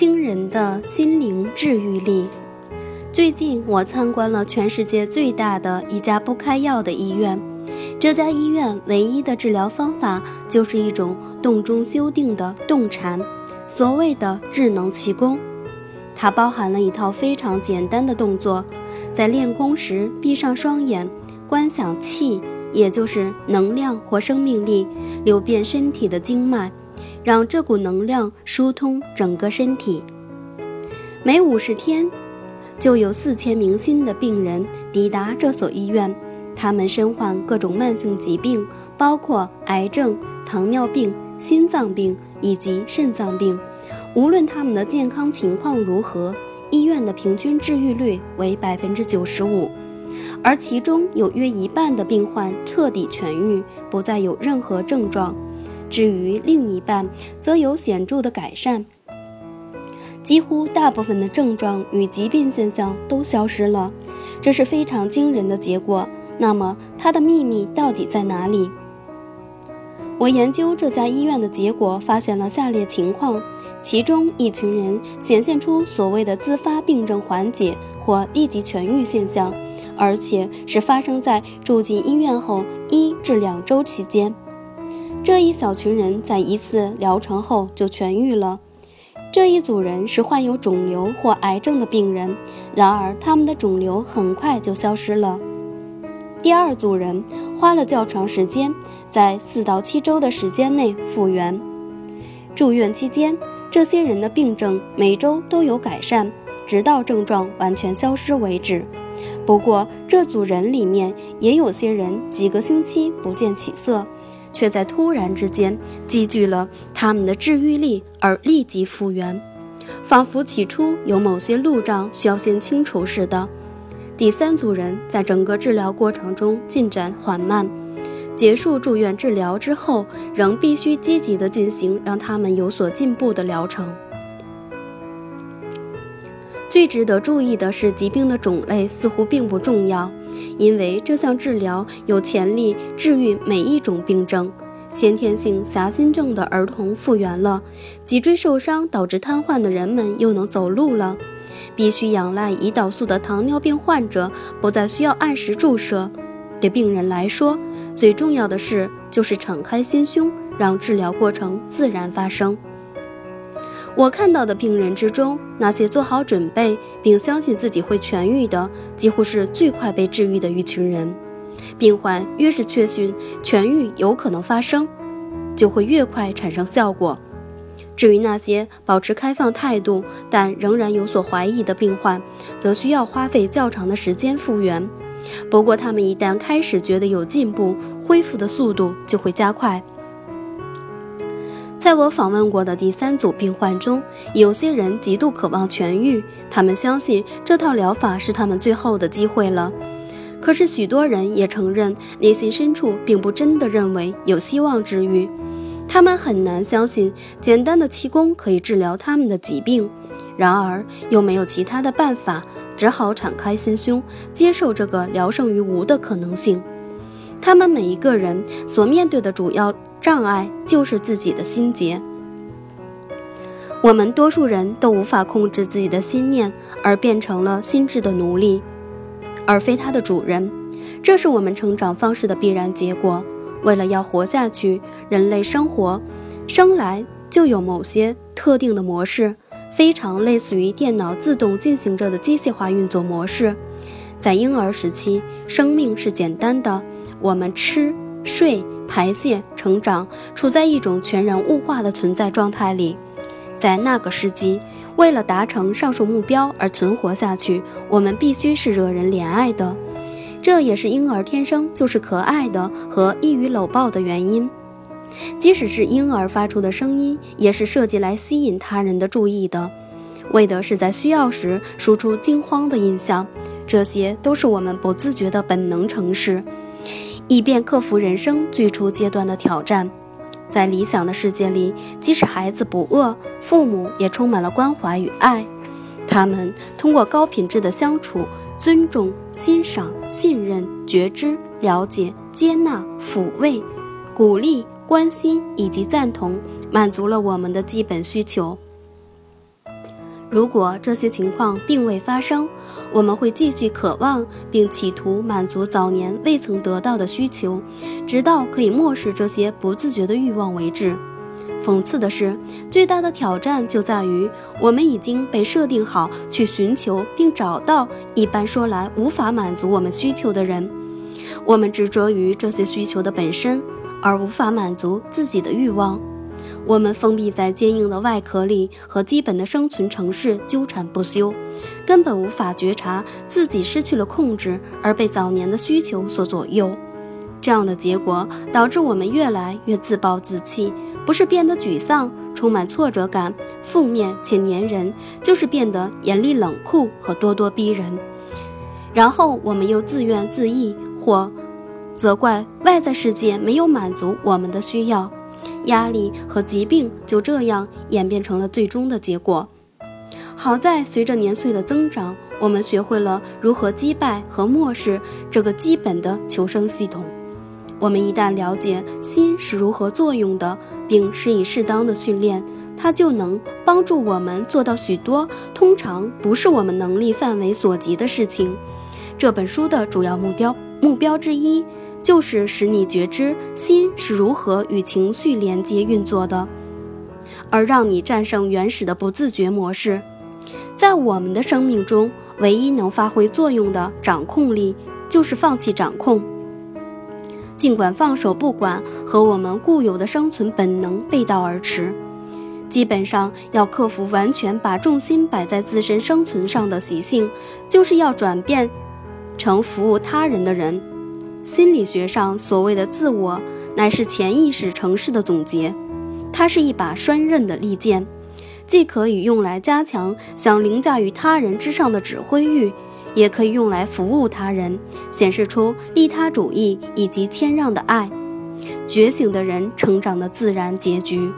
惊人的心灵治愈力。最近我参观了全世界最大的一家不开药的医院，这家医院唯一的治疗方法就是一种洞中修定的洞禅，所谓的智能气功。它包含了一套非常简单的动作，在练功时闭上双眼，观想气，也就是能量或生命力流遍身体的经脉。让这股能量疏通整个身体。每五十天，就有四千名新的病人抵达这所医院。他们身患各种慢性疾病，包括癌症、糖尿病、心脏病以及肾脏病。无论他们的健康情况如何，医院的平均治愈率为百分之九十五，而其中有约一半的病患彻底痊愈，不再有任何症状。至于另一半，则有显著的改善，几乎大部分的症状与疾病现象都消失了，这是非常惊人的结果。那么，它的秘密到底在哪里？我研究这家医院的结果发现了下列情况：其中一群人显现出所谓的自发病症缓解或立即痊愈现象，而且是发生在住进医院后一至两周期间。这一小群人在一次疗程后就痊愈了。这一组人是患有肿瘤或癌症的病人，然而他们的肿瘤很快就消失了。第二组人花了较长时间，在四到七周的时间内复原。住院期间，这些人的病症每周都有改善，直到症状完全消失为止。不过，这组人里面也有些人几个星期不见起色。却在突然之间积聚了他们的治愈力，而立即复原，仿佛起初有某些路障需要先清除似的。第三组人在整个治疗过程中进展缓慢，结束住院治疗之后，仍必须积极地进行让他们有所进步的疗程。最值得注意的是，疾病的种类似乎并不重要。因为这项治疗有潜力治愈每一种病症。先天性狭心症的儿童复原了，脊椎受伤导致瘫痪的人们又能走路了。必须仰赖胰岛素的糖尿病患者不再需要按时注射。对病人来说，最重要的事就是敞开心胸，让治疗过程自然发生。我看到的病人之中，那些做好准备并相信自己会痊愈的，几乎是最快被治愈的一群人。病患越是确信痊愈有可能发生，就会越快产生效果。至于那些保持开放态度但仍然有所怀疑的病患，则需要花费较长的时间复原。不过，他们一旦开始觉得有进步，恢复的速度就会加快。在我访问过的第三组病患中，有些人极度渴望痊愈，他们相信这套疗法是他们最后的机会了。可是，许多人也承认，内心深处并不真的认为有希望治愈。他们很难相信简单的气功可以治疗他们的疾病，然而又没有其他的办法，只好敞开心胸，接受这个聊胜于无的可能性。他们每一个人所面对的主要。障碍就是自己的心结。我们多数人都无法控制自己的心念，而变成了心智的奴隶，而非它的主人。这是我们成长方式的必然结果。为了要活下去，人类生活生来就有某些特定的模式，非常类似于电脑自动进行着的机械化运作模式。在婴儿时期，生命是简单的，我们吃睡。排泄、成长，处在一种全然物化的存在状态里。在那个时期，为了达成上述目标而存活下去，我们必须是惹人怜爱的。这也是婴儿天生就是可爱的和易于搂抱的原因。即使是婴儿发出的声音，也是设计来吸引他人的注意的，为的是在需要时输出惊慌的印象。这些都是我们不自觉的本能程式。以便克服人生最初阶段的挑战，在理想的世界里，即使孩子不饿，父母也充满了关怀与爱。他们通过高品质的相处、尊重、欣赏、信任、觉知、了解、接纳、抚慰、鼓励、关心以及赞同，满足了我们的基本需求。如果这些情况并未发生，我们会继续渴望并企图满足早年未曾得到的需求，直到可以漠视这些不自觉的欲望为止。讽刺的是，最大的挑战就在于我们已经被设定好去寻求并找到一般说来无法满足我们需求的人。我们执着于这些需求的本身，而无法满足自己的欲望。我们封闭在坚硬的外壳里，和基本的生存程式纠缠不休，根本无法觉察自己失去了控制，而被早年的需求所左右。这样的结果导致我们越来越自暴自弃，不是变得沮丧、充满挫折感、负面且粘人，就是变得严厉冷酷和咄咄逼人。然后我们又自怨自艾，或责怪外在世界没有满足我们的需要。压力和疾病就这样演变成了最终的结果。好在随着年岁的增长，我们学会了如何击败和漠视这个基本的求生系统。我们一旦了解心是如何作用的，并施以适当的训练，它就能帮助我们做到许多通常不是我们能力范围所及的事情。这本书的主要目标目标之一。就是使你觉知心是如何与情绪连接运作的，而让你战胜原始的不自觉模式。在我们的生命中，唯一能发挥作用的掌控力，就是放弃掌控。尽管放手不管和我们固有的生存本能背道而驰，基本上要克服完全把重心摆在自身生存上的习性，就是要转变成服务他人的人。心理学上所谓的自我，乃是潜意识城市的总结。它是一把双刃的利剑，既可以用来加强想凌驾于他人之上的指挥欲，也可以用来服务他人，显示出利他主义以及谦让的爱。觉醒的人成长的自然结局。